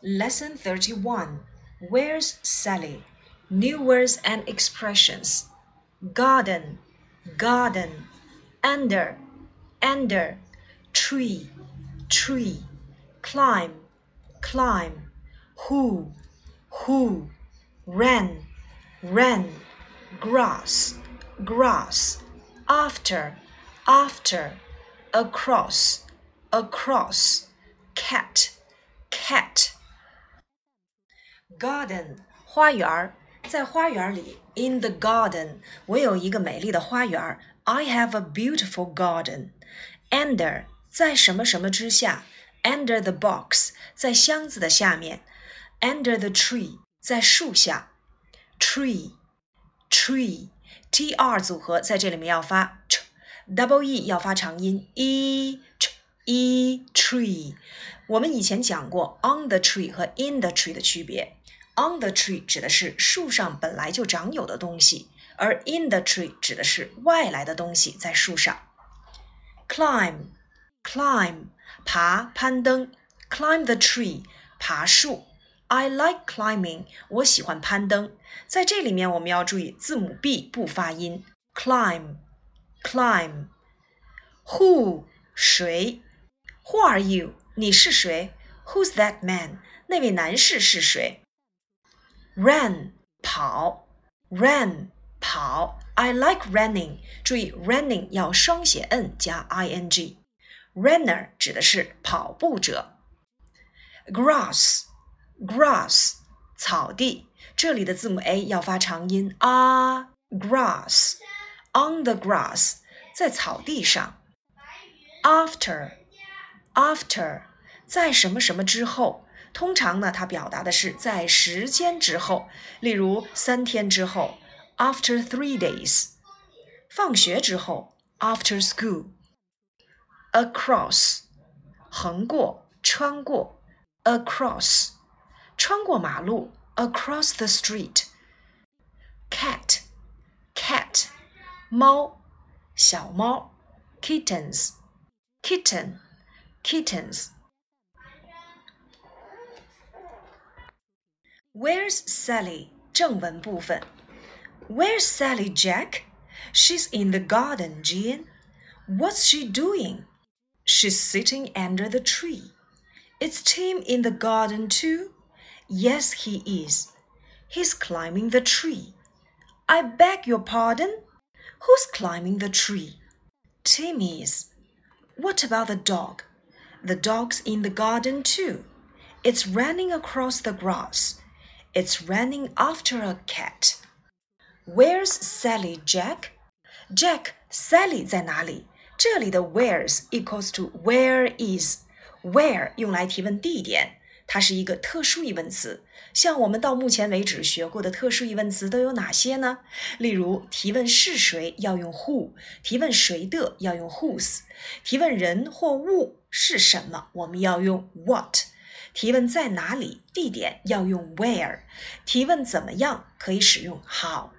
Lesson 31 Where's Sally? New words and expressions. Garden, garden. Under, under. Tree, tree. Climb, climb. Who, who. Ran, ran. Grass, grass. After, after. Across, across. Cat, cat garden 花园儿，在花园里，in the garden，我有一个美丽的花园。I have a beautiful garden. Under 在什么什么之下，under the box 在箱子的下面，under the tree 在树下，tree tree t r 组合在这里面要发 ch，double e 要发长音 e ch e tree。我们以前讲过 on the tree 和 in the tree 的区别。On the tree 指的是树上本来就长有的东西，而 in the tree 指的是外来的东西在树上。Climb, climb，爬、攀登。Climb the tree，爬树。I like climbing，我喜欢攀登。在这里面我们要注意字母 b 不发音。Climb, climb。Who，谁？Who are you？你是谁？Who's that man？那位男士是谁 ？Run 跑，run 跑。I like running。注意，running 要双写 n 加 i n g。Runner 指的是跑步者。Grass，grass 草地。这里的字母 a 要发长音啊。Grass on the grass 在草地上。After，after 在什么什么之后。 通常呢，它表达的是在时间之后，例如三天之后，after three days；放学之后，after school；across，横过、穿过；across，穿过马路；across the street；cat，cat，猫，小猫；kittens，kitten，kittens。 Where's Sally? 正文部分。Where's Sally, Jack? She's in the garden, Jean. What's she doing? She's sitting under the tree. Is Tim in the garden too? Yes, he is. He's climbing the tree. I beg your pardon? Who's climbing the tree? Tim is. What about the dog? The dog's in the garden too. It's running across the grass. It's running after a cat. Where's Sally, Jack? Jack, Sally 在哪里？这里的 where's equals to where is. Where 用来提问地点，它是一个特殊疑问词。像我们到目前为止学过的特殊疑问词都有哪些呢？例如，提问是谁要用 who，提问谁的要用 whose，提问人或物是什么，我们要用 what。 提问在哪里？地点要用 where。提问怎么样？可以使用 how。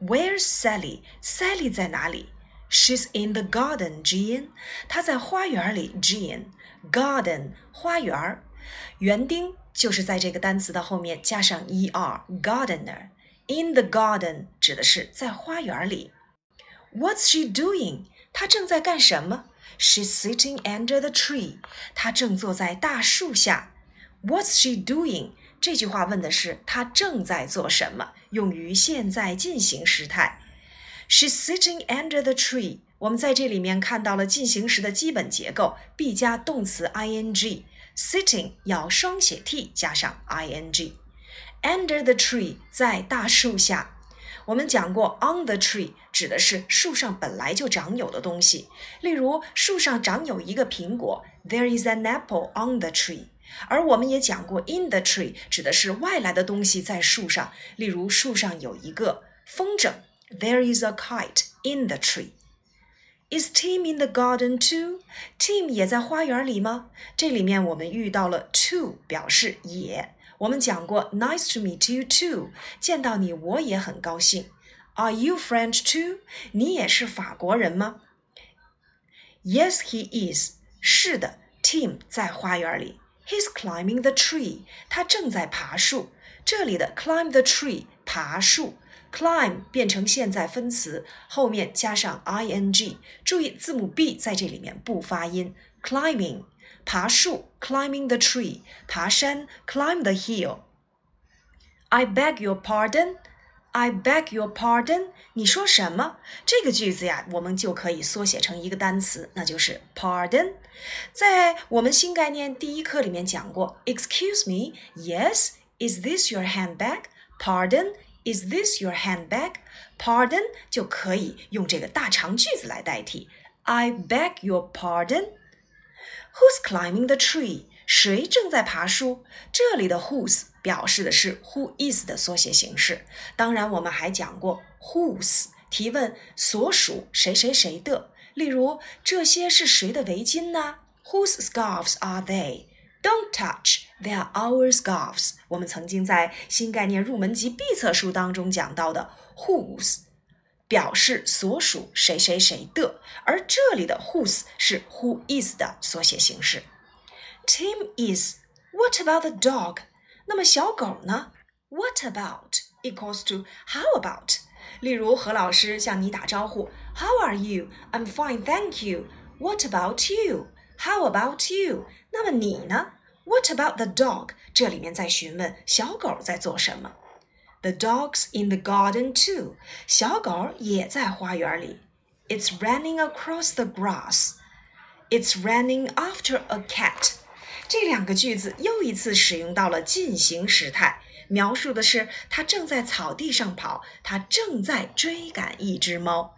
Where's Sally? Sally 在哪里？She's in the garden, Jean。她在花园里，Jean。Garden 花园，园丁就是在这个单词的后面加上 er，gardener。In the garden 指的是在花园里。What's she doing? 她正在干什么？She's sitting under the tree。她正坐在大树下。What's she doing？这句话问的是她正在做什么，用于现在进行时态。She's sitting under the tree。我们在这里面看到了进行时的基本结构，be 加动词 ing。Sitting 要双写 t 加上 ing。Under the tree，在大树下。我们讲过，on the tree 指的是树上本来就长有的东西。例如，树上长有一个苹果，There is an apple on the tree。而我们也讲过，in the tree 指的是外来的东西在树上，例如树上有一个风筝，There is a kite in the tree。Is Tim in the garden too? Tim 也在花园里吗？这里面我们遇到了 too，表示也。我们讲过，Nice to meet you too，见到你我也很高兴。Are you French too？你也是法国人吗？Yes, he is。是的，Tim 在花园里。He's climbing the tree. 他正在爬树。这里的 climb the tree 爬树，climb 变成现在分词，后面加上 ing。注意字母 b 在这里面不发音。climbing 爬树，climbing the tree 爬山，climb the hill。I beg your pardon. I beg your pardon。你说什么？这个句子呀，我们就可以缩写成一个单词，那就是 pardon。在我们新概念第一课里面讲过，Excuse me, yes, is this your handbag? Pardon, is this your handbag? Pardon 就可以用这个大长句子来代替。I beg your pardon. Who's climbing the tree? 谁正在爬树？这里的 whose 表示的是 who is 的缩写形式。当然，我们还讲过 whose 提问所属谁谁谁的。例如，这些是谁的围巾呢？Whose scarves are they? Don't touch. They are our scarves. 我们曾经在新概念入门级必测书当中讲到的 whose 表示所属谁谁谁的，而这里的 whose 是 who is 的缩写形式。Tim is. What about the dog? 那么小狗呢？What about equals to how about？例如何老师向你打招呼，How are you? I'm fine, thank you. What about you? How about you? 那么你呢？What about the dog？这里面在询问小狗在做什么。The dog's in the garden too. 小狗也在花园里。It's running across the grass. It's running after a cat. 这两个句子又一次使用到了进行时态，描述的是他正在草地上跑，他正在追赶一只猫。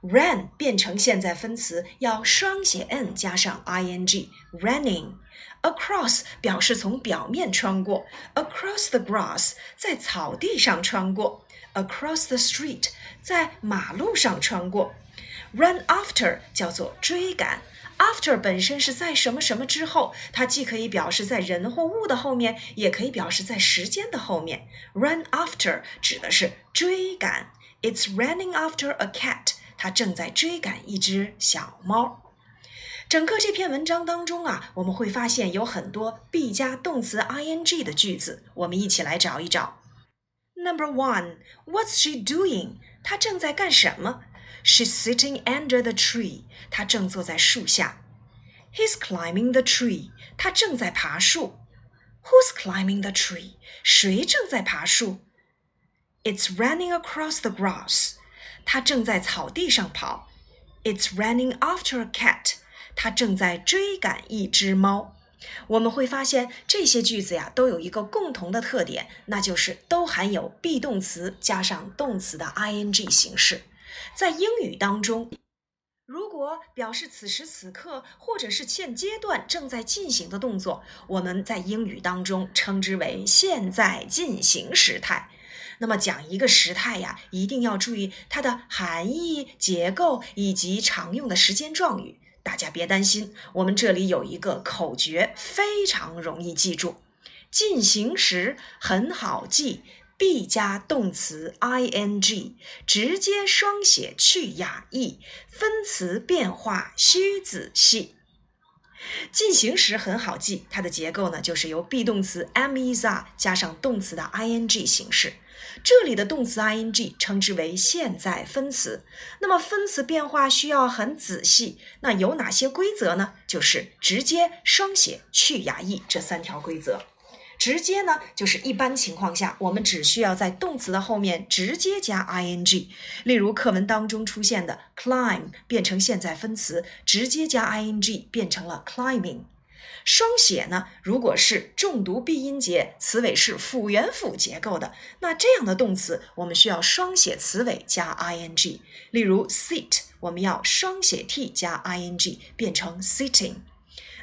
Run 变成现在分词，要双写 n 加上 ing，running。Across 表示从表面穿过，across the grass 在草地上穿过，across the street 在马路上穿过。Run after 叫做追赶。After 本身是在什么什么之后，它既可以表示在人或物的后面，也可以表示在时间的后面。Run after 指的是追赶。It's running after a cat。它正在追赶一只小猫。整个这篇文章当中啊，我们会发现有很多 be 加动词 ing 的句子，我们一起来找一找。Number one，What's she doing？她正在干什么？She's sitting under the tree. 她正坐在树下。He's climbing the tree. 他正在爬树。Who's climbing the tree? 谁正在爬树？It's running across the grass. 它正在草地上跑。It's running after a cat. 它正在追赶一只猫。我们会发现这些句子呀都有一个共同的特点，那就是都含有 be 动词加上动词的 ing 形式。在英语当中，如果表示此时此刻或者是现阶段正在进行的动作，我们在英语当中称之为现在进行时态。那么讲一个时态呀，一定要注意它的含义、结构以及常用的时间状语。大家别担心，我们这里有一个口诀，非常容易记住。进行时很好记。Be 加动词 ing，直接双写去哑意，分词变化需仔细。进行时很好记，它的结构呢就是由 be 动词 am is are 加上动词的 ing 形式。这里的动词 ing 称之为现在分词。那么分词变化需要很仔细，那有哪些规则呢？就是直接双写去哑意这三条规则。直接呢，就是一般情况下，我们只需要在动词的后面直接加 ing。例如课文当中出现的 climb 变成现在分词，直接加 ing 变成了 climbing。双写呢，如果是重读闭音节，词尾是辅元辅结构的，那这样的动词我们需要双写词尾加 ing。例如 sit，我们要双写 t 加 ing 变成 sitting。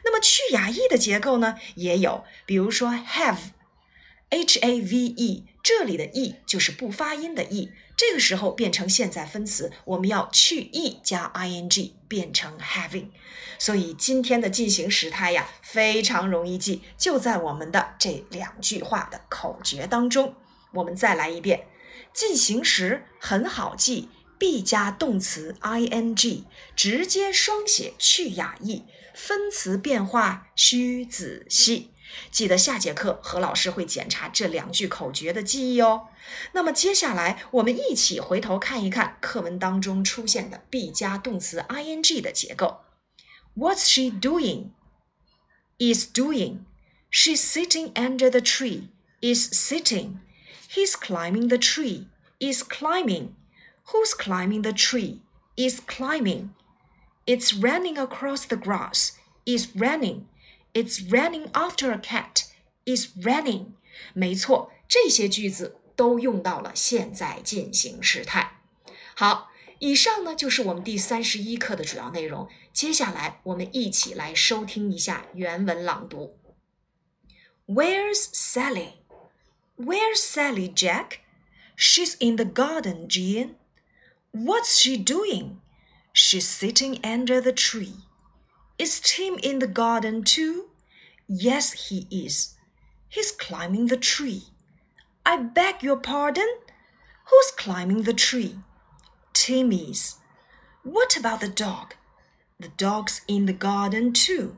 那么去哑 e 的结构呢，也有，比如说 have，h a v e，这里的 e 就是不发音的 e，这个时候变成现在分词，我们要去 e 加 i n g 变成 having。所以今天的进行时态呀，非常容易记，就在我们的这两句话的口诀当中。我们再来一遍，进行时很好记，be 加动词 i n g，直接双写去哑 e。分词变化需仔细。记得下节课何老师会检查这两句口诀的记忆哦。那么接下来我们一起回头看一看课文当中出现的 be 加动词 ing 的结构。What's she doing? Is doing. She's sitting under the tree. Is sitting. He's climbing the tree. Is climbing. Who's climbing the tree? Is climbing. It's running across the grass. Is running. It's running after a cat. Is running. 没错，这些句子都用到了现在进行时态。好，以上呢就是我们第三十一课的主要内容。接下来我们一起来收听一下原文朗读。Where's Sally? Where's Sally, Jack? She's in the garden, Jean. What's she doing? She's sitting under the tree. Is Tim in the garden too? Yes, he is. He's climbing the tree. I beg your pardon? Who's climbing the tree? Tim is. What about the dog? The dog's in the garden too.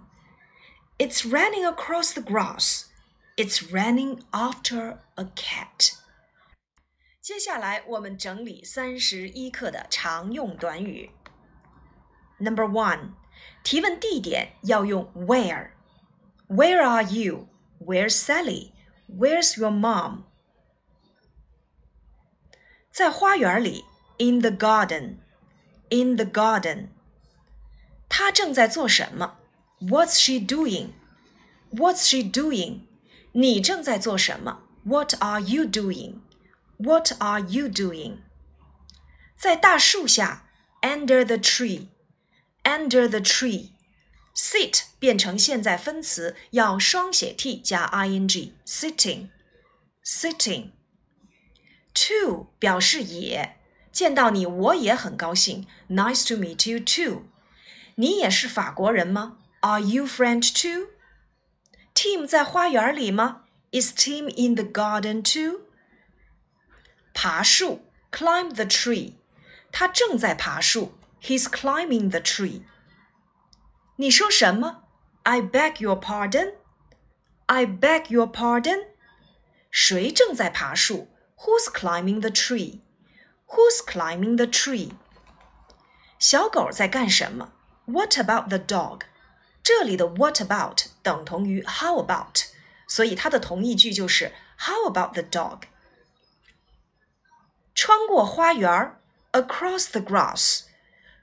It's running across the grass. It's running after a cat. 接下来我们整理三十一课的常用短语。 Number one，提问地点要用 Where。Where are you? Where's Sally? Where's your mom? 在花园里，in the garden, in the garden。她正在做什么？What's she doing? What's she doing? 你正在做什么？What are you doing? What are you doing? 在大树下，under the tree, under the tree. sit 变成现在分词，要双写 t 加 ing, sitting, sitting. To 表示也，见到你我也很高兴，Nice to meet you too. 你也是法国人吗？Are you French too? Tim 在花园里吗？Is Tim in the garden too? 爬树，climb the tree，他正在爬树 ，He's climbing the tree。你说什么？I beg your pardon。I beg your pardon。谁正在爬树？Who's climbing the tree? Who's climbing the tree? 小狗在干什么？What about the dog? 这里的 What about 等同于 How about，所以它的同义句就是 How about the dog？穿过花园，across the grass，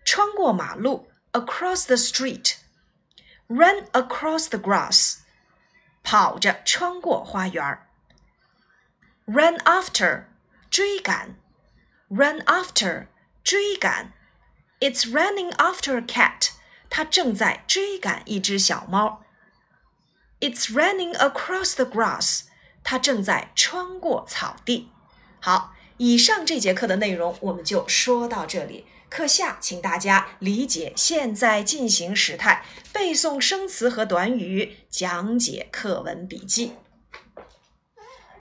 穿过马路，across the street，run across the grass，跑着穿过花园，run after，追赶，run after，追赶，it's running after a cat，它正在追赶一只小猫，it's running across the grass，它正在穿过草地，好。以上这节课的内容我们就说到这里。课下，请大家理解现在进行时态，背诵生词和短语，讲解课文笔记。